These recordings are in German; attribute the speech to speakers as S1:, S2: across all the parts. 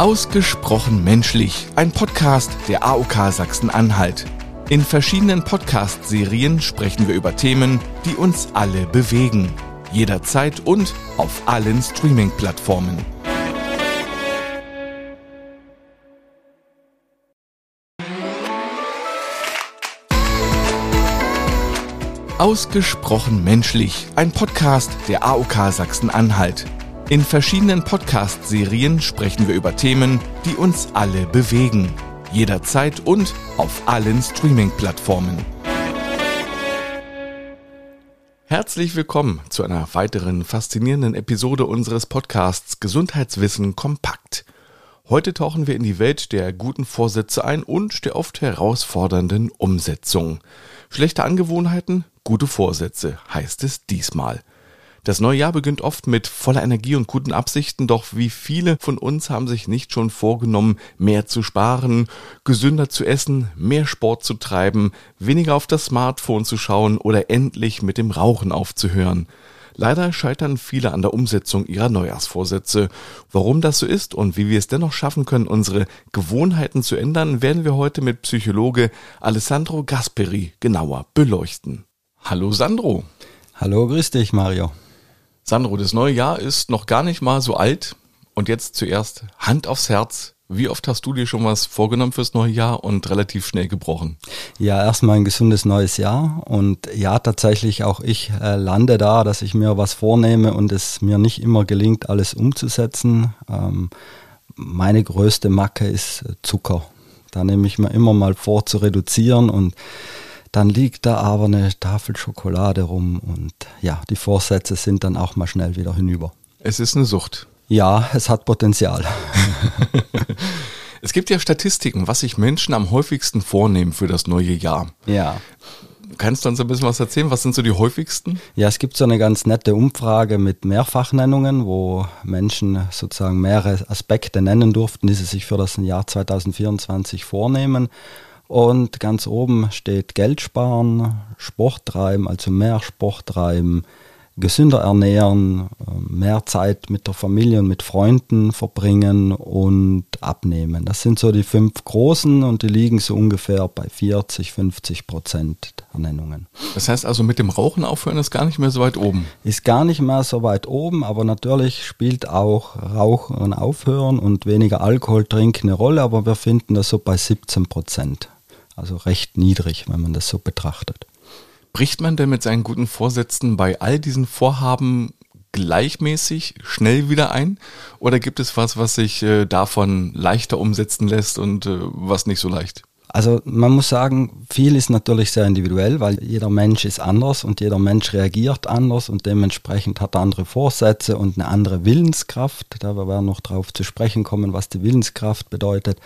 S1: Ausgesprochen menschlich, ein Podcast der AOK Sachsen-Anhalt. In verschiedenen Podcast-Serien sprechen wir über Themen, die uns alle bewegen. Jederzeit und auf allen Streaming-Plattformen. Ausgesprochen menschlich, ein Podcast der AOK Sachsen-Anhalt. In verschiedenen Podcast-Serien sprechen wir über Themen, die uns alle bewegen. Jederzeit und auf allen Streaming-Plattformen. Herzlich willkommen zu einer weiteren faszinierenden Episode unseres Podcasts Gesundheitswissen kompakt. Heute tauchen wir in die Welt der guten Vorsätze ein und der oft herausfordernden Umsetzung. Schlechte Angewohnheiten, gute Vorsätze heißt es diesmal. Das neue Jahr beginnt oft mit voller Energie und guten Absichten, doch wie viele von uns haben sich nicht schon vorgenommen, mehr zu sparen, gesünder zu essen, mehr Sport zu treiben, weniger auf das Smartphone zu schauen oder endlich mit dem Rauchen aufzuhören. Leider scheitern viele an der Umsetzung ihrer Neujahrsvorsätze. Warum das so ist und wie wir es dennoch schaffen können, unsere Gewohnheiten zu ändern, werden wir heute mit Psychologe Alessandro Gasperi genauer beleuchten. Hallo Sandro.
S2: Hallo, grüß dich Mario.
S1: Sandro, das neue Jahr ist noch gar nicht mal so alt. Und jetzt zuerst Hand aufs Herz. Wie oft hast du dir schon was vorgenommen fürs neue Jahr und relativ schnell gebrochen?
S2: Ja, erstmal ein gesundes neues Jahr. Und ja, tatsächlich auch ich äh, lande da, dass ich mir was vornehme und es mir nicht immer gelingt, alles umzusetzen. Ähm, meine größte Macke ist Zucker. Da nehme ich mir immer mal vor zu reduzieren und dann liegt da aber eine Tafel Schokolade rum und ja, die Vorsätze sind dann auch mal schnell wieder hinüber.
S1: Es ist eine Sucht.
S2: Ja, es hat Potenzial.
S1: es gibt ja Statistiken, was sich Menschen am häufigsten vornehmen für das neue Jahr.
S2: Ja.
S1: Kannst du uns ein bisschen was erzählen? Was sind so die häufigsten?
S2: Ja, es gibt so eine ganz nette Umfrage mit Mehrfachnennungen, wo Menschen sozusagen mehrere Aspekte nennen durften, die sie sich für das Jahr 2024 vornehmen. Und ganz oben steht Geld sparen, Sport treiben, also mehr Sport treiben, gesünder ernähren, äh, mehr Zeit mit der Familie und mit Freunden verbringen und abnehmen. Das sind so die fünf großen und die liegen so ungefähr bei 40, 50 Prozent der Nennungen.
S1: Das heißt also mit dem Rauchen aufhören ist gar nicht mehr so weit oben?
S2: Ist gar nicht mehr so weit oben, aber natürlich spielt auch Rauchen aufhören und weniger Alkohol trinken eine Rolle, aber wir finden das so bei 17 Prozent. Also recht niedrig, wenn man das so betrachtet.
S1: Bricht man denn mit seinen guten Vorsätzen bei all diesen Vorhaben gleichmäßig schnell wieder ein? Oder gibt es was, was sich äh, davon leichter umsetzen lässt und äh, was nicht so leicht?
S2: Also man muss sagen, viel ist natürlich sehr individuell, weil jeder Mensch ist anders und jeder Mensch reagiert anders und dementsprechend hat er andere Vorsätze und eine andere Willenskraft. Da werden wir noch drauf zu sprechen kommen, was die Willenskraft bedeutet.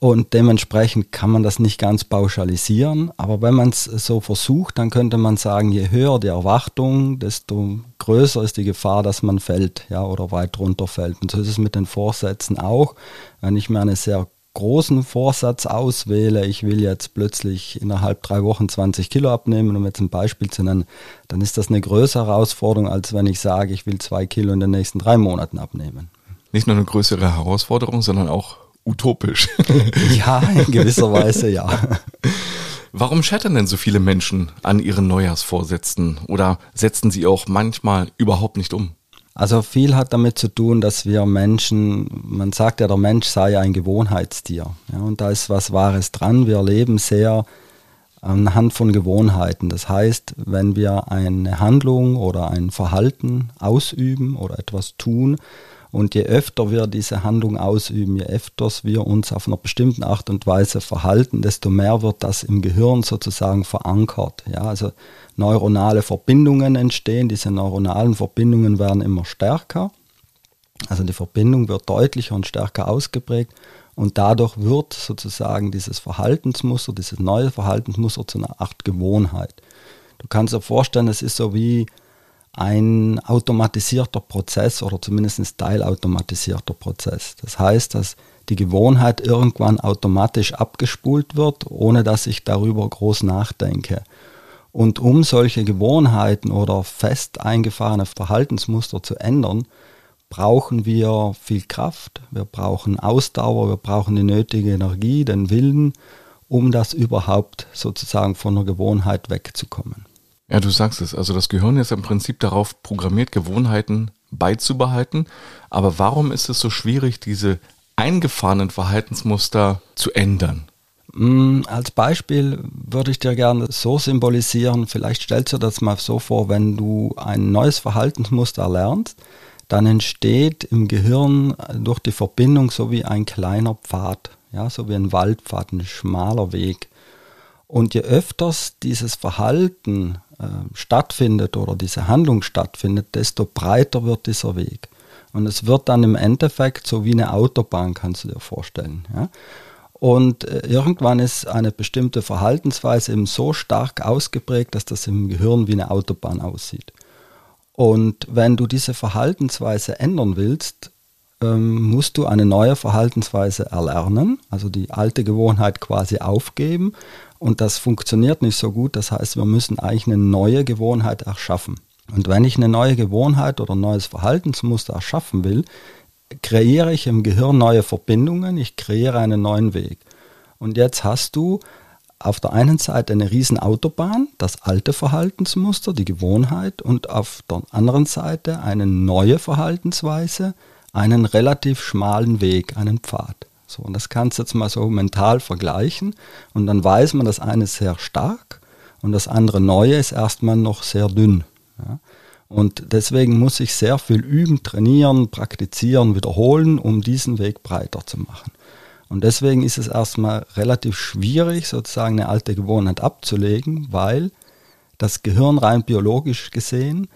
S2: Und dementsprechend kann man das nicht ganz pauschalisieren. Aber wenn man es so versucht, dann könnte man sagen, je höher die Erwartung, desto größer ist die Gefahr, dass man fällt, ja, oder weit runter fällt. Und so ist es mit den Vorsätzen auch. Wenn ich mir einen sehr großen Vorsatz auswähle, ich will jetzt plötzlich innerhalb drei Wochen 20 Kilo abnehmen, um jetzt ein Beispiel zu nennen, dann ist das eine größere Herausforderung, als wenn ich sage, ich will zwei Kilo in den nächsten drei Monaten abnehmen.
S1: Nicht nur eine größere Herausforderung, sondern auch utopisch.
S2: ja, in gewisser Weise ja.
S1: Warum scheitern denn so viele Menschen an ihren Neujahrsvorsätzen oder setzen sie auch manchmal überhaupt nicht um?
S2: Also viel hat damit zu tun, dass wir Menschen, man sagt ja, der Mensch sei ein Gewohnheitstier. Ja, und da ist was Wahres dran. Wir leben sehr anhand von Gewohnheiten. Das heißt, wenn wir eine Handlung oder ein Verhalten ausüben oder etwas tun, und je öfter wir diese Handlung ausüben, je öfter wir uns auf einer bestimmten Art und Weise verhalten, desto mehr wird das im Gehirn sozusagen verankert. Ja, also neuronale Verbindungen entstehen. Diese neuronalen Verbindungen werden immer stärker. Also die Verbindung wird deutlicher und stärker ausgeprägt. Und dadurch wird sozusagen dieses Verhaltensmuster, dieses neue Verhaltensmuster zu einer Art Gewohnheit. Du kannst dir vorstellen, es ist so wie ein automatisierter Prozess oder zumindest ein teilautomatisierter Prozess. Das heißt, dass die Gewohnheit irgendwann automatisch abgespult wird, ohne dass ich darüber groß nachdenke. Und um solche Gewohnheiten oder fest eingefahrene Verhaltensmuster zu ändern, brauchen wir viel Kraft, wir brauchen Ausdauer, wir brauchen die nötige Energie, den Willen, um das überhaupt sozusagen von der Gewohnheit wegzukommen.
S1: Ja, du sagst es. Also das Gehirn ist im Prinzip darauf programmiert, Gewohnheiten beizubehalten. Aber warum ist es so schwierig, diese eingefahrenen Verhaltensmuster zu ändern?
S2: Mm, als Beispiel würde ich dir gerne so symbolisieren, vielleicht stellst du das mal so vor, wenn du ein neues Verhaltensmuster lernst, dann entsteht im Gehirn durch die Verbindung so wie ein kleiner Pfad, ja, so wie ein Waldpfad, ein schmaler Weg. Und je öfters dieses Verhalten äh, stattfindet oder diese Handlung stattfindet, desto breiter wird dieser Weg. Und es wird dann im Endeffekt so wie eine Autobahn, kannst du dir vorstellen. Ja? Und äh, irgendwann ist eine bestimmte Verhaltensweise eben so stark ausgeprägt, dass das im Gehirn wie eine Autobahn aussieht. Und wenn du diese Verhaltensweise ändern willst, ähm, musst du eine neue Verhaltensweise erlernen, also die alte Gewohnheit quasi aufgeben. Und das funktioniert nicht so gut. Das heißt, wir müssen eigentlich eine neue Gewohnheit erschaffen. Und wenn ich eine neue Gewohnheit oder ein neues Verhaltensmuster erschaffen will, kreiere ich im Gehirn neue Verbindungen, ich kreiere einen neuen Weg. Und jetzt hast du auf der einen Seite eine riesen Autobahn, das alte Verhaltensmuster, die Gewohnheit, und auf der anderen Seite eine neue Verhaltensweise, einen relativ schmalen Weg, einen Pfad. So, und das kannst du jetzt mal so mental vergleichen und dann weiß man, das eine ist sehr stark und das andere neue ist erstmal noch sehr dünn. Ja. Und deswegen muss ich sehr viel üben, trainieren, praktizieren, wiederholen, um diesen Weg breiter zu machen. Und deswegen ist es erstmal relativ schwierig, sozusagen eine alte Gewohnheit abzulegen, weil das Gehirn rein biologisch gesehen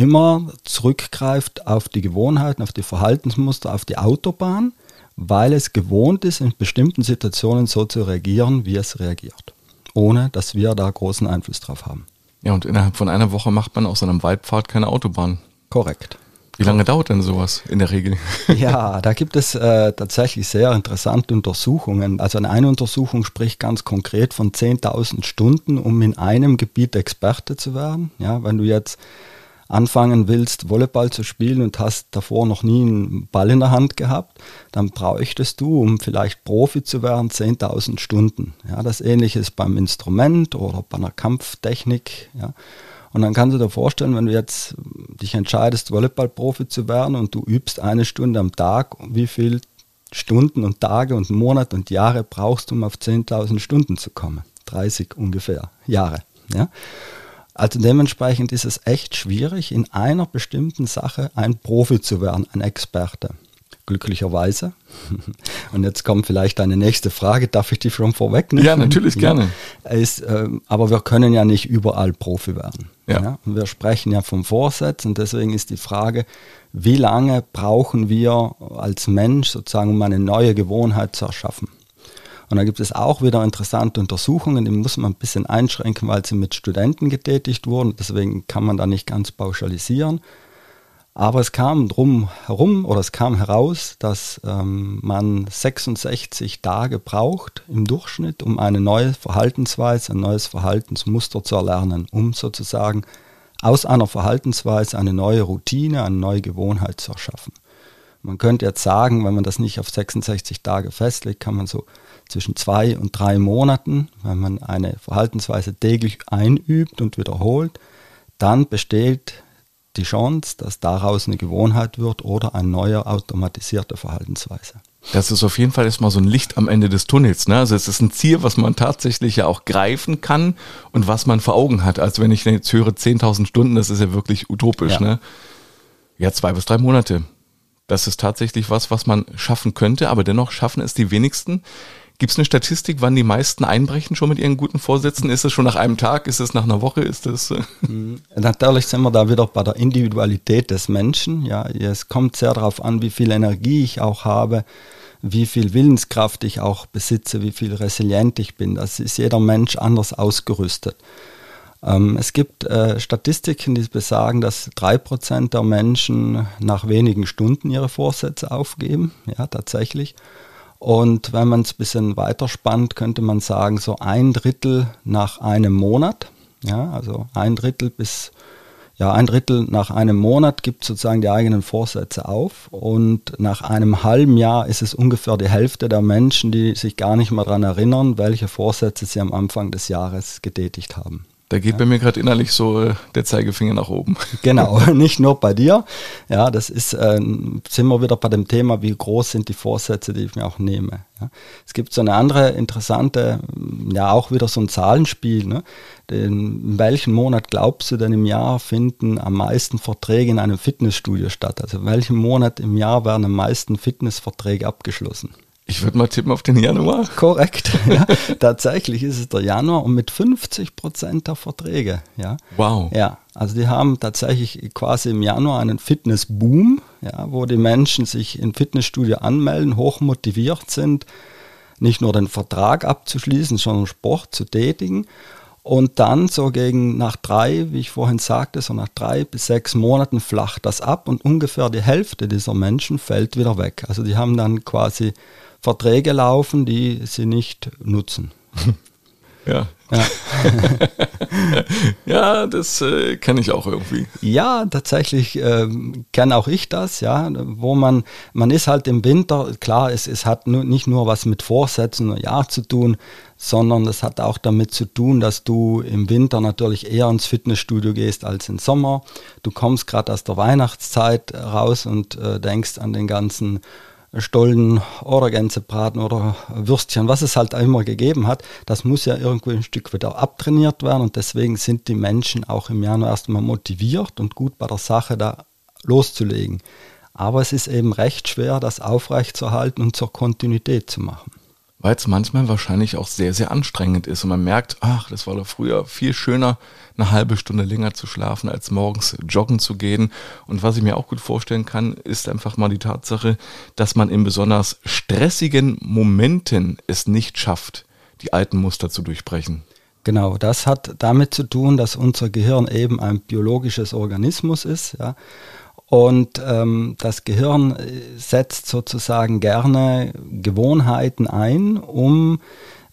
S2: immer zurückgreift auf die Gewohnheiten, auf die Verhaltensmuster, auf die Autobahn, weil es gewohnt ist, in bestimmten Situationen so zu reagieren, wie es reagiert, ohne dass wir da großen Einfluss drauf haben.
S1: Ja, und innerhalb von einer Woche macht man aus einem Waldpfad keine Autobahn.
S2: Korrekt.
S1: Wie lange dauert denn sowas in der Regel?
S2: Ja, da gibt es äh, tatsächlich sehr interessante Untersuchungen. Also eine Untersuchung spricht ganz konkret von 10.000 Stunden, um in einem Gebiet Experte zu werden. Ja, wenn du jetzt anfangen willst, Volleyball zu spielen und hast davor noch nie einen Ball in der Hand gehabt, dann bräuchtest du, um vielleicht Profi zu werden, 10.000 Stunden. Ja, das ähnliche ist beim Instrument oder bei einer Kampftechnik. Ja. Und dann kannst du dir vorstellen, wenn du jetzt dich entscheidest, Volleyball-Profi zu werden und du übst eine Stunde am Tag, wie viel Stunden und Tage und Monate und Jahre brauchst du, um auf 10.000 Stunden zu kommen? 30 ungefähr Jahre. Ja? Also dementsprechend ist es echt schwierig, in einer bestimmten Sache ein Profi zu werden, ein Experte. Glücklicherweise. Und jetzt kommt vielleicht eine nächste Frage, darf ich die schon vorwegnehmen?
S1: Ja, natürlich gerne.
S2: Ist, äh, aber wir können ja nicht überall Profi werden. Ja. ja. Und wir sprechen ja vom Vorsatz und deswegen ist die Frage, wie lange brauchen wir als Mensch sozusagen, um eine neue Gewohnheit zu erschaffen? Und da gibt es auch wieder interessante Untersuchungen, die muss man ein bisschen einschränken, weil sie mit Studenten getätigt wurden. Deswegen kann man da nicht ganz pauschalisieren. Aber es kam drum herum oder es kam heraus, dass ähm, man 66 Tage braucht im Durchschnitt, um eine neue Verhaltensweise, ein neues Verhaltensmuster zu erlernen, um sozusagen aus einer Verhaltensweise eine neue Routine, eine neue Gewohnheit zu erschaffen. Man könnte jetzt sagen, wenn man das nicht auf 66 Tage festlegt, kann man so zwischen zwei und drei Monaten, wenn man eine Verhaltensweise täglich einübt und wiederholt, dann besteht die Chance, dass daraus eine Gewohnheit wird oder eine neue automatisierte Verhaltensweise.
S1: Das ist auf jeden Fall erstmal so ein Licht am Ende des Tunnels. Ne? Also es ist ein Ziel, was man tatsächlich ja auch greifen kann und was man vor Augen hat. Also wenn ich jetzt höre 10.000 Stunden, das ist ja wirklich utopisch. Ja. Ne? ja, zwei bis drei Monate. Das ist tatsächlich was, was man schaffen könnte, aber dennoch schaffen es die wenigsten. Gibt es eine Statistik, wann die meisten einbrechen schon mit ihren guten Vorsätzen? Ist es schon nach einem Tag? Ist es nach einer Woche? Ist es? Äh
S2: mhm. Natürlich sind wir da wieder bei der Individualität des Menschen. Ja, es kommt sehr darauf an, wie viel Energie ich auch habe, wie viel Willenskraft ich auch besitze, wie viel resilient ich bin. Das ist jeder Mensch anders ausgerüstet. Ähm, es gibt äh, Statistiken, die besagen, dass drei Prozent der Menschen nach wenigen Stunden ihre Vorsätze aufgeben. Ja, tatsächlich. Und wenn man es ein bisschen weiter spannt, könnte man sagen, so ein Drittel nach einem Monat. Ja, also ein Drittel bis ja, ein Drittel nach einem Monat gibt sozusagen die eigenen Vorsätze auf und nach einem halben Jahr ist es ungefähr die Hälfte der Menschen, die sich gar nicht mehr daran erinnern, welche Vorsätze sie am Anfang des Jahres getätigt haben.
S1: Da geht ja. bei mir gerade innerlich so äh, der Zeigefinger nach oben.
S2: Genau, nicht nur bei dir. Ja, das ist, äh, sind wir wieder bei dem Thema, wie groß sind die Vorsätze, die ich mir auch nehme. Ja. Es gibt so eine andere interessante, ja auch wieder so ein Zahlenspiel. Ne? in welchem Monat glaubst du denn im Jahr finden am meisten Verträge in einem Fitnessstudio statt? Also in welchem Monat im Jahr werden am meisten Fitnessverträge abgeschlossen?
S1: Ich würde mal tippen auf den Januar.
S2: Korrekt. Ja. Tatsächlich ist es der Januar und mit 50 Prozent der Verträge. Ja.
S1: Wow.
S2: Ja, also die haben tatsächlich quasi im Januar einen Fitnessboom, ja, wo die Menschen sich im Fitnessstudio anmelden, hoch motiviert sind, nicht nur den Vertrag abzuschließen, sondern Sport zu tätigen. Und dann so gegen nach drei, wie ich vorhin sagte, so nach drei bis sechs Monaten flacht das ab und ungefähr die Hälfte dieser Menschen fällt wieder weg. Also die haben dann quasi Verträge laufen, die sie nicht nutzen.
S1: Ja. Ja, ja das äh, kenne ich auch irgendwie.
S2: Ja, tatsächlich äh, kenne auch ich das, ja, wo man, man ist halt im Winter, klar, es, es hat nur, nicht nur was mit Vorsätzen und Ja zu tun, sondern es hat auch damit zu tun, dass du im Winter natürlich eher ins Fitnessstudio gehst als im Sommer. Du kommst gerade aus der Weihnachtszeit raus und äh, denkst an den ganzen Stollen oder Gänsebraten oder Würstchen, was es halt immer gegeben hat, das muss ja irgendwo ein Stück wieder abtrainiert werden und deswegen sind die Menschen auch im Januar erstmal motiviert und gut bei der Sache da loszulegen. Aber es ist eben recht schwer, das aufrechtzuerhalten und zur Kontinuität zu machen
S1: weil es manchmal wahrscheinlich auch sehr, sehr anstrengend ist. Und man merkt, ach, das war doch früher viel schöner, eine halbe Stunde länger zu schlafen, als morgens joggen zu gehen. Und was ich mir auch gut vorstellen kann, ist einfach mal die Tatsache, dass man in besonders stressigen Momenten es nicht schafft, die alten Muster zu durchbrechen.
S2: Genau, das hat damit zu tun, dass unser Gehirn eben ein biologisches Organismus ist. Ja. Und ähm, das Gehirn äh, setzt sozusagen gerne Gewohnheiten ein, um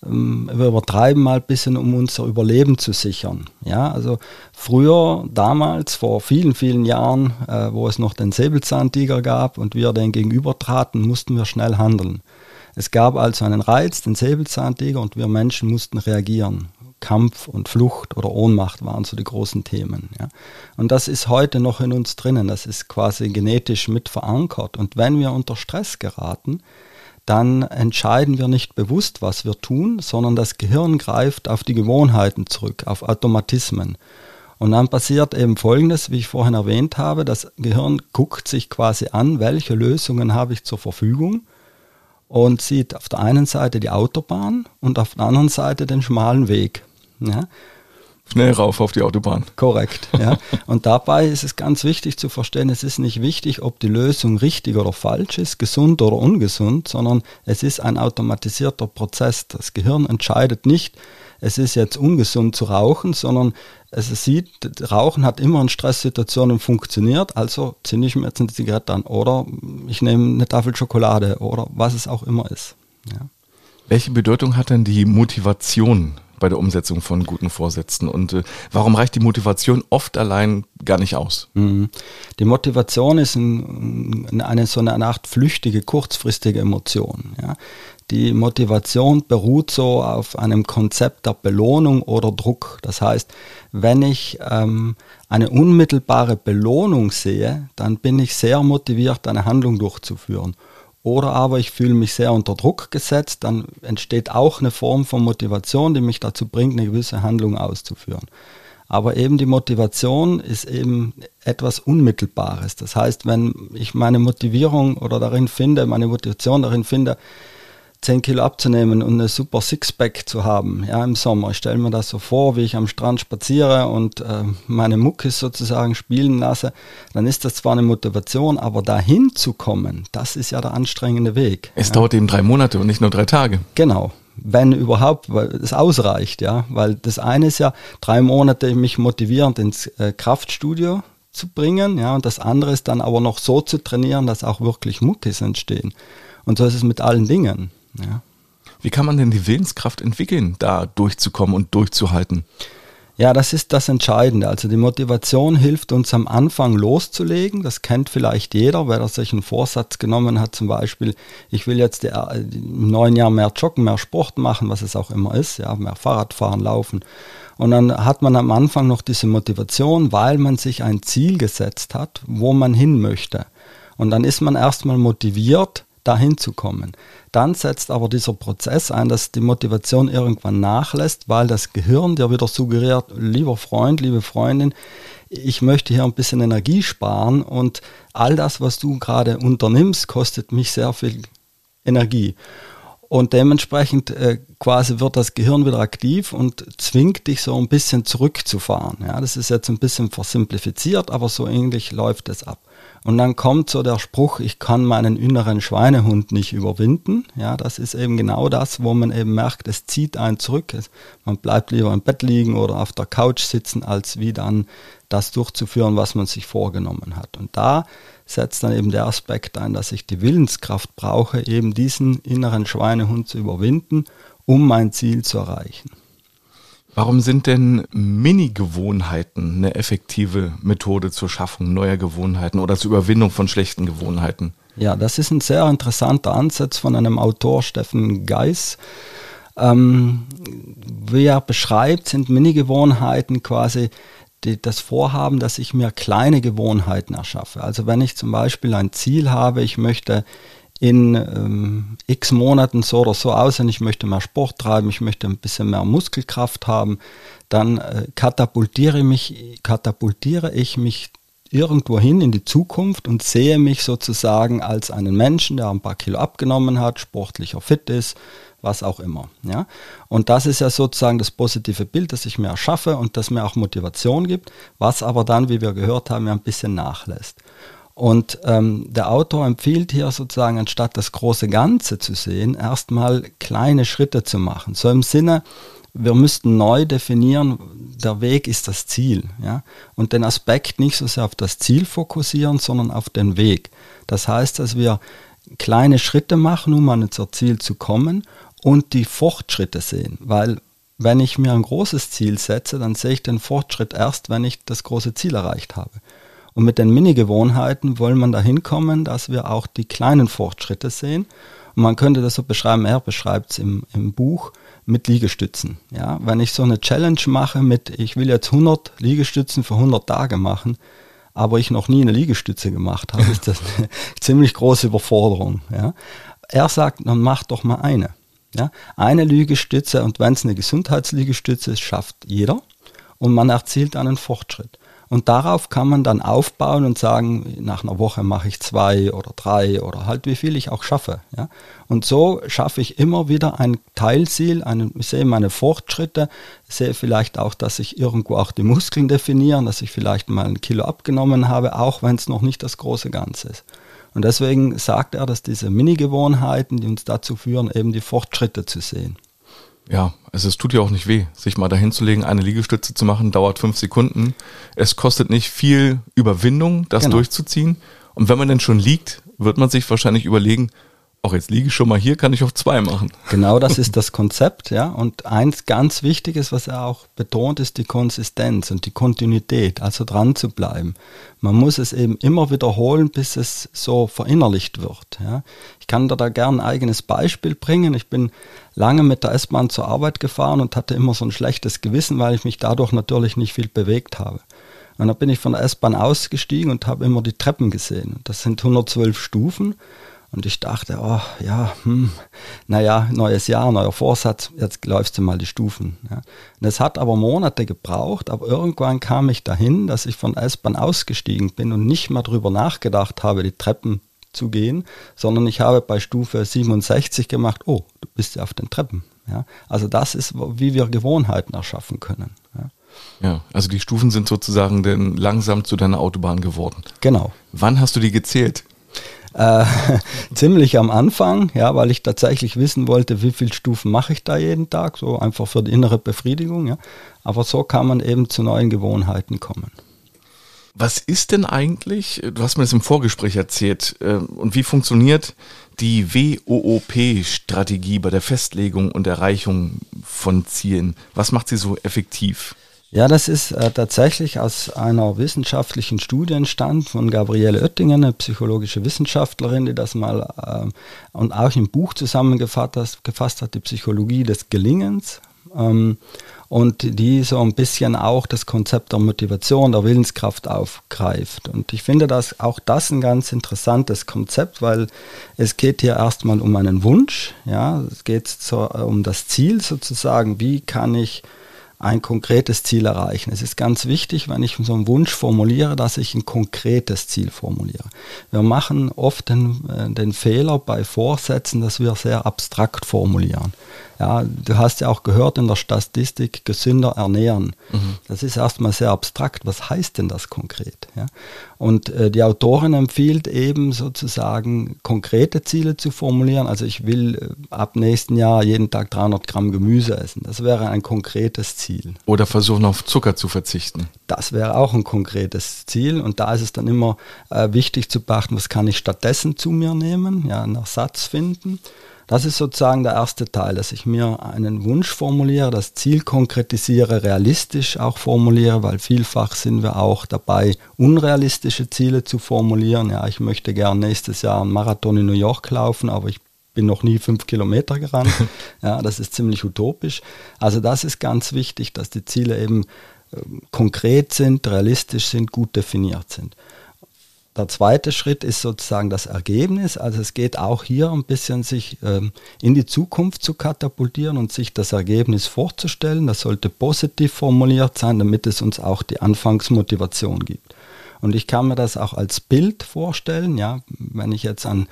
S2: wir übertreiben mal ein bisschen, um unser Überleben zu sichern. Ja, also früher, damals, vor vielen, vielen Jahren, äh, wo es noch den Säbelzahntiger gab und wir den gegenübertraten, mussten wir schnell handeln. Es gab also einen Reiz, den Säbelzahntiger, und wir Menschen mussten reagieren. Kampf und Flucht oder Ohnmacht waren so die großen Themen. Ja. Und das ist heute noch in uns drinnen, das ist quasi genetisch mit verankert. Und wenn wir unter Stress geraten, dann entscheiden wir nicht bewusst, was wir tun, sondern das Gehirn greift auf die Gewohnheiten zurück, auf Automatismen. Und dann passiert eben Folgendes, wie ich vorhin erwähnt habe, das Gehirn guckt sich quasi an, welche Lösungen habe ich zur Verfügung und sieht auf der einen Seite die Autobahn und auf der anderen Seite den schmalen Weg. Ja?
S1: Schnell rauf auf die Autobahn.
S2: Korrekt. Ja. Und dabei ist es ganz wichtig zu verstehen, es ist nicht wichtig, ob die Lösung richtig oder falsch ist, gesund oder ungesund, sondern es ist ein automatisierter Prozess. Das Gehirn entscheidet nicht, es ist jetzt ungesund zu rauchen, sondern es sieht, Rauchen hat immer in Stresssituationen funktioniert, also zünde ich mir jetzt eine Zigarette an oder ich nehme eine Tafel Schokolade oder was es auch immer ist. Ja.
S1: Welche Bedeutung hat denn die Motivation bei der Umsetzung von guten Vorsätzen? Und äh, warum reicht die Motivation oft allein gar nicht aus?
S2: Mhm. Die Motivation ist ein, eine so eine Art flüchtige, kurzfristige Emotion. Ja. Die Motivation beruht so auf einem Konzept der Belohnung oder Druck. Das heißt, wenn ich ähm, eine unmittelbare Belohnung sehe, dann bin ich sehr motiviert, eine Handlung durchzuführen. Oder aber ich fühle mich sehr unter Druck gesetzt, dann entsteht auch eine Form von Motivation, die mich dazu bringt, eine gewisse Handlung auszuführen. Aber eben die Motivation ist eben etwas Unmittelbares. Das heißt, wenn ich meine Motivierung oder darin finde, meine Motivation darin finde, 10 Kilo abzunehmen und eine super Sixpack zu haben, ja, im Sommer. Ich stelle mir das so vor, wie ich am Strand spaziere und äh, meine Muckis sozusagen spielen lasse, dann ist das zwar eine Motivation, aber dahin zu kommen, das ist ja der anstrengende Weg.
S1: Es
S2: ja.
S1: dauert eben drei Monate und nicht nur drei Tage.
S2: Genau. Wenn überhaupt, weil es ausreicht, ja. Weil das eine ist ja, drei Monate mich motivierend ins äh, Kraftstudio zu bringen, ja, und das andere ist dann aber noch so zu trainieren, dass auch wirklich Muckis entstehen. Und so ist es mit allen Dingen. Ja.
S1: Wie kann man denn die Willenskraft entwickeln, da durchzukommen und durchzuhalten?
S2: Ja, das ist das Entscheidende. Also die Motivation hilft uns am Anfang loszulegen. Das kennt vielleicht jeder, wer sich einen Vorsatz genommen hat, zum Beispiel, ich will jetzt im neuen Jahr mehr joggen, mehr Sport machen, was es auch immer ist, ja, mehr Fahrrad fahren, laufen. Und dann hat man am Anfang noch diese Motivation, weil man sich ein Ziel gesetzt hat, wo man hin möchte. Und dann ist man erstmal motiviert, dahin zu kommen. Dann setzt aber dieser Prozess ein, dass die Motivation irgendwann nachlässt, weil das Gehirn dir wieder suggeriert, lieber Freund, liebe Freundin, ich möchte hier ein bisschen Energie sparen und all das, was du gerade unternimmst, kostet mich sehr viel Energie. Und dementsprechend äh, quasi wird das Gehirn wieder aktiv und zwingt dich so ein bisschen zurückzufahren. Ja, das ist jetzt ein bisschen versimplifiziert, aber so ähnlich läuft es ab. Und dann kommt so der Spruch, ich kann meinen inneren Schweinehund nicht überwinden. Ja, das ist eben genau das, wo man eben merkt, es zieht einen zurück. Man bleibt lieber im Bett liegen oder auf der Couch sitzen, als wie dann das durchzuführen, was man sich vorgenommen hat. Und da setzt dann eben der Aspekt ein, dass ich die Willenskraft brauche, eben diesen inneren Schweinehund zu überwinden, um mein Ziel zu erreichen.
S1: Warum sind denn Mini-Gewohnheiten eine effektive Methode zur Schaffung neuer Gewohnheiten oder zur Überwindung von schlechten Gewohnheiten?
S2: Ja, das ist ein sehr interessanter Ansatz von einem Autor, Steffen Geis. Ähm, wie er beschreibt, sind Mini-Gewohnheiten quasi die, das Vorhaben, dass ich mir kleine Gewohnheiten erschaffe. Also wenn ich zum Beispiel ein Ziel habe, ich möchte in ähm, x Monaten so oder so aussehen, ich möchte mehr Sport treiben, ich möchte ein bisschen mehr Muskelkraft haben, dann äh, katapultiere, mich, katapultiere ich mich irgendwo hin in die Zukunft und sehe mich sozusagen als einen Menschen, der ein paar Kilo abgenommen hat, sportlicher fit ist, was auch immer. Ja? Und das ist ja sozusagen das positive Bild, das ich mir erschaffe und das mir auch Motivation gibt, was aber dann, wie wir gehört haben, ja ein bisschen nachlässt. Und ähm, der Autor empfiehlt hier sozusagen, anstatt das große Ganze zu sehen, erstmal kleine Schritte zu machen. So im Sinne, wir müssten neu definieren, der Weg ist das Ziel. Ja? Und den Aspekt nicht so sehr auf das Ziel fokussieren, sondern auf den Weg. Das heißt, dass wir kleine Schritte machen, um an unser Ziel zu kommen und die Fortschritte sehen. Weil wenn ich mir ein großes Ziel setze, dann sehe ich den Fortschritt erst, wenn ich das große Ziel erreicht habe. Und mit den Mini-Gewohnheiten wollen wir dahin kommen, dass wir auch die kleinen Fortschritte sehen. Und man könnte das so beschreiben, er beschreibt es im, im Buch, mit Liegestützen. Ja, wenn ich so eine Challenge mache mit, ich will jetzt 100 Liegestützen für 100 Tage machen, aber ich noch nie eine Liegestütze gemacht habe, ist das eine ziemlich große Überforderung. Ja. Er sagt, dann mach doch mal eine. Ja. Eine Liegestütze und wenn es eine Gesundheitsliegestütze ist, schafft jeder und man erzielt einen Fortschritt. Und darauf kann man dann aufbauen und sagen, nach einer Woche mache ich zwei oder drei oder halt wie viel ich auch schaffe. Ja? Und so schaffe ich immer wieder ein Teilziel, einen, ich sehe meine Fortschritte, sehe vielleicht auch, dass ich irgendwo auch die Muskeln definieren, dass ich vielleicht mal ein Kilo abgenommen habe, auch wenn es noch nicht das große Ganze ist. Und deswegen sagt er, dass diese Mini-Gewohnheiten, die uns dazu führen, eben die Fortschritte zu sehen.
S1: Ja, also es tut ja auch nicht weh, sich mal dahin zu legen, eine Liegestütze zu machen, dauert fünf Sekunden. Es kostet nicht viel Überwindung, das genau. durchzuziehen. Und wenn man denn schon liegt, wird man sich wahrscheinlich überlegen, auch jetzt liege ich schon mal hier, kann ich auch zwei machen.
S2: Genau, das ist das Konzept, ja. Und eins ganz Wichtiges, was er auch betont, ist die Konsistenz und die Kontinuität, also dran zu bleiben. Man muss es eben immer wiederholen, bis es so verinnerlicht wird. Ja. Ich kann da, da gerne ein eigenes Beispiel bringen. Ich bin lange mit der S-Bahn zur Arbeit gefahren und hatte immer so ein schlechtes Gewissen, weil ich mich dadurch natürlich nicht viel bewegt habe. Und dann bin ich von der S-Bahn ausgestiegen und habe immer die Treppen gesehen. Das sind 112 Stufen. Und ich dachte, oh ja, hm, naja, neues Jahr, neuer Vorsatz, jetzt läufst du mal die Stufen. Ja. Und es hat aber Monate gebraucht, aber irgendwann kam ich dahin, dass ich von S-Bahn ausgestiegen bin und nicht mehr drüber nachgedacht habe, die Treppen zu gehen, sondern ich habe bei Stufe 67 gemacht, oh, du bist ja auf den Treppen. Ja. Also das ist, wie wir Gewohnheiten erschaffen können. Ja.
S1: Ja, also die Stufen sind sozusagen dann langsam zu deiner Autobahn geworden.
S2: Genau.
S1: Wann hast du die gezählt?
S2: Äh, ziemlich am Anfang, ja, weil ich tatsächlich wissen wollte, wie viele Stufen mache ich da jeden Tag, so einfach für die innere Befriedigung. Ja. Aber so kann man eben zu neuen Gewohnheiten kommen.
S1: Was ist denn eigentlich, du hast mir das im Vorgespräch erzählt, äh, und wie funktioniert die WOOP-Strategie bei der Festlegung und Erreichung von Zielen? Was macht sie so effektiv?
S2: Ja, das ist äh, tatsächlich aus einer wissenschaftlichen Studie entstanden von Gabriele Oettingen, eine psychologische Wissenschaftlerin, die das mal äh, und auch im Buch zusammengefasst hat, die Psychologie des Gelingens. Ähm, und die so ein bisschen auch das Konzept der Motivation, der Willenskraft aufgreift. Und ich finde das auch das ein ganz interessantes Konzept, weil es geht hier erstmal um einen Wunsch, ja, es geht so, um das Ziel sozusagen, wie kann ich ein konkretes Ziel erreichen. Es ist ganz wichtig, wenn ich so einen Wunsch formuliere, dass ich ein konkretes Ziel formuliere. Wir machen oft den, äh, den Fehler bei Vorsätzen, dass wir sehr abstrakt formulieren. Ja, du hast ja auch gehört in der Statistik, gesünder ernähren. Mhm. Das ist erstmal sehr abstrakt. Was heißt denn das konkret? Ja? Und äh, die Autorin empfiehlt eben sozusagen konkrete Ziele zu formulieren. Also ich will äh, ab nächsten Jahr jeden Tag 300 Gramm Gemüse essen. Das wäre ein konkretes Ziel.
S1: Oder versuchen auf Zucker zu verzichten.
S2: Das wäre auch ein konkretes Ziel. Und da ist es dann immer äh, wichtig zu beachten, was kann ich stattdessen zu mir nehmen, ja, einen Ersatz finden. Das ist sozusagen der erste Teil, dass ich mir einen Wunsch formuliere, das Ziel konkretisiere, realistisch auch formuliere, weil vielfach sind wir auch dabei, unrealistische Ziele zu formulieren. Ja, ich möchte gern nächstes Jahr einen Marathon in New York laufen, aber ich bin noch nie fünf Kilometer gerannt. Ja, das ist ziemlich utopisch. Also das ist ganz wichtig, dass die Ziele eben äh, konkret sind, realistisch sind, gut definiert sind. Der zweite Schritt ist sozusagen das Ergebnis. Also es geht auch hier ein bisschen sich ähm, in die Zukunft zu katapultieren und sich das Ergebnis vorzustellen. Das sollte positiv formuliert sein, damit es uns auch die Anfangsmotivation gibt. Und ich kann mir das auch als Bild vorstellen, ja, wenn ich jetzt an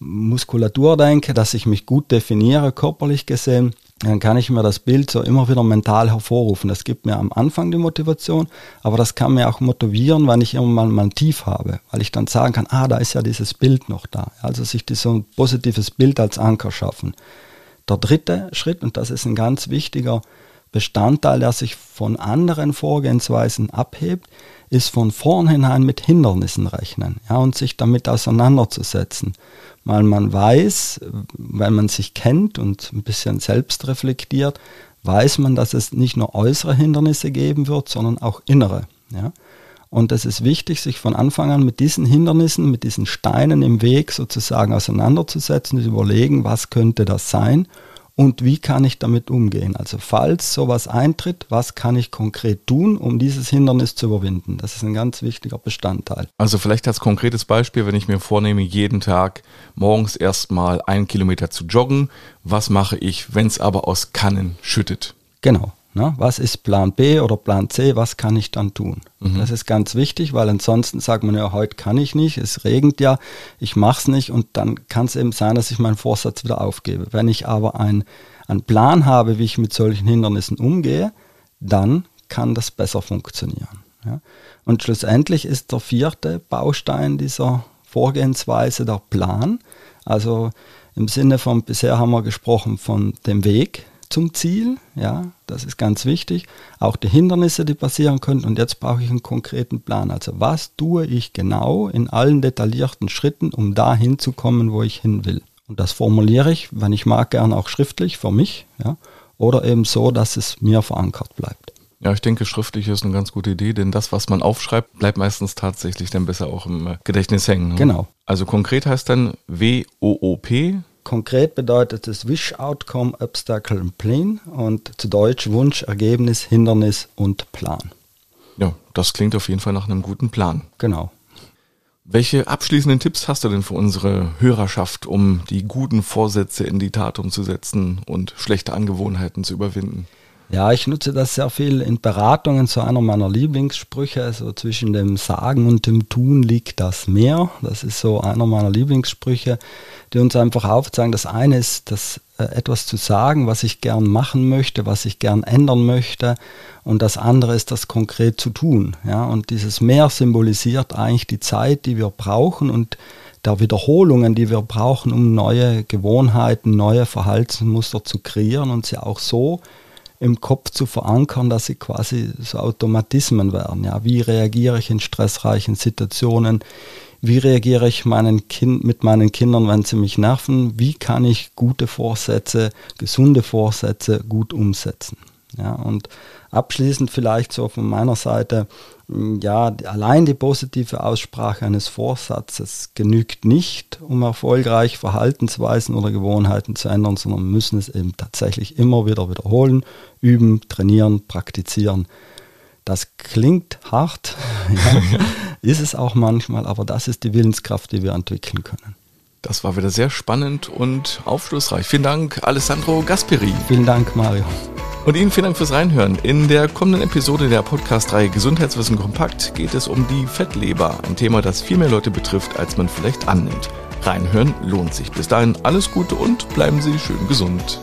S2: Muskulatur denke, dass ich mich gut definiere, körperlich gesehen, dann kann ich mir das Bild so immer wieder mental hervorrufen. Das gibt mir am Anfang die Motivation, aber das kann mir auch motivieren, wenn ich irgendwann mal ein Tief habe, weil ich dann sagen kann, ah, da ist ja dieses Bild noch da. Also sich so ein positives Bild als Anker schaffen. Der dritte Schritt, und das ist ein ganz wichtiger Bestandteil, der sich von anderen Vorgehensweisen abhebt, ist von vornherein mit Hindernissen rechnen ja, und sich damit auseinanderzusetzen. Weil man weiß, wenn man sich kennt und ein bisschen selbst reflektiert, weiß man, dass es nicht nur äußere Hindernisse geben wird, sondern auch innere. Ja. Und es ist wichtig, sich von Anfang an mit diesen Hindernissen, mit diesen Steinen im Weg sozusagen auseinanderzusetzen und überlegen, was könnte das sein und wie kann ich damit umgehen? Also falls sowas eintritt, was kann ich konkret tun, um dieses Hindernis zu überwinden? Das ist ein ganz wichtiger Bestandteil.
S1: Also vielleicht als konkretes Beispiel, wenn ich mir vornehme, jeden Tag morgens erstmal einen Kilometer zu joggen, was mache ich, wenn es aber aus Kannen schüttet?
S2: Genau. Ne? Was ist Plan B oder Plan C? Was kann ich dann tun? Mhm. Das ist ganz wichtig, weil ansonsten sagt man ja, heute kann ich nicht, es regnet ja, ich mache es nicht und dann kann es eben sein, dass ich meinen Vorsatz wieder aufgebe. Wenn ich aber einen Plan habe, wie ich mit solchen Hindernissen umgehe, dann kann das besser funktionieren. Ja? Und schlussendlich ist der vierte Baustein dieser Vorgehensweise der Plan. Also im Sinne von, bisher haben wir gesprochen von dem Weg, zum Ziel, ja, das ist ganz wichtig. Auch die Hindernisse, die passieren können. Und jetzt brauche ich einen konkreten Plan. Also was tue ich genau in allen detaillierten Schritten, um da hinzukommen, wo ich hin will. Und das formuliere ich, wenn ich mag, gern auch schriftlich für mich, ja, oder eben so, dass es mir verankert bleibt.
S1: Ja, ich denke, schriftlich ist eine ganz gute Idee, denn das, was man aufschreibt, bleibt meistens tatsächlich dann besser auch im Gedächtnis hängen. Ne?
S2: Genau.
S1: Also konkret heißt dann W-O-O-P,
S2: Konkret bedeutet es Wish Outcome Obstacle and Plan und zu Deutsch Wunsch, Ergebnis, Hindernis und Plan.
S1: Ja, das klingt auf jeden Fall nach einem guten Plan.
S2: Genau.
S1: Welche abschließenden Tipps hast du denn für unsere Hörerschaft, um die guten Vorsätze in die Tat umzusetzen und schlechte Angewohnheiten zu überwinden?
S2: Ja, ich nutze das sehr viel in Beratungen. So einer meiner Lieblingssprüche, also zwischen dem Sagen und dem Tun liegt das Meer. Das ist so einer meiner Lieblingssprüche, die uns einfach aufzeigen, das eine ist, das äh, etwas zu sagen, was ich gern machen möchte, was ich gern ändern möchte. Und das andere ist, das konkret zu tun. Ja, und dieses Meer symbolisiert eigentlich die Zeit, die wir brauchen und der Wiederholungen, die wir brauchen, um neue Gewohnheiten, neue Verhaltensmuster zu kreieren und sie auch so im Kopf zu verankern, dass sie quasi so Automatismen werden. Ja, wie reagiere ich in stressreichen Situationen? Wie reagiere ich meinen kind, mit meinen Kindern, wenn sie mich nerven? Wie kann ich gute Vorsätze, gesunde Vorsätze gut umsetzen? Ja, und abschließend vielleicht so von meiner Seite, ja, allein die positive Aussprache eines Vorsatzes genügt nicht, um erfolgreich Verhaltensweisen oder Gewohnheiten zu ändern, sondern wir müssen es eben tatsächlich immer wieder wiederholen, üben, trainieren, praktizieren. Das klingt hart, ja, ist es auch manchmal, aber das ist die Willenskraft, die wir entwickeln können.
S1: Das war wieder sehr spannend und aufschlussreich. Vielen Dank, Alessandro Gasperi.
S2: Vielen Dank, Mario.
S1: Und Ihnen vielen Dank fürs Reinhören. In der kommenden Episode der Podcast-Reihe Gesundheitswissen kompakt geht es um die Fettleber, ein Thema, das viel mehr Leute betrifft, als man vielleicht annimmt. Reinhören lohnt sich. Bis dahin alles Gute und bleiben Sie schön gesund.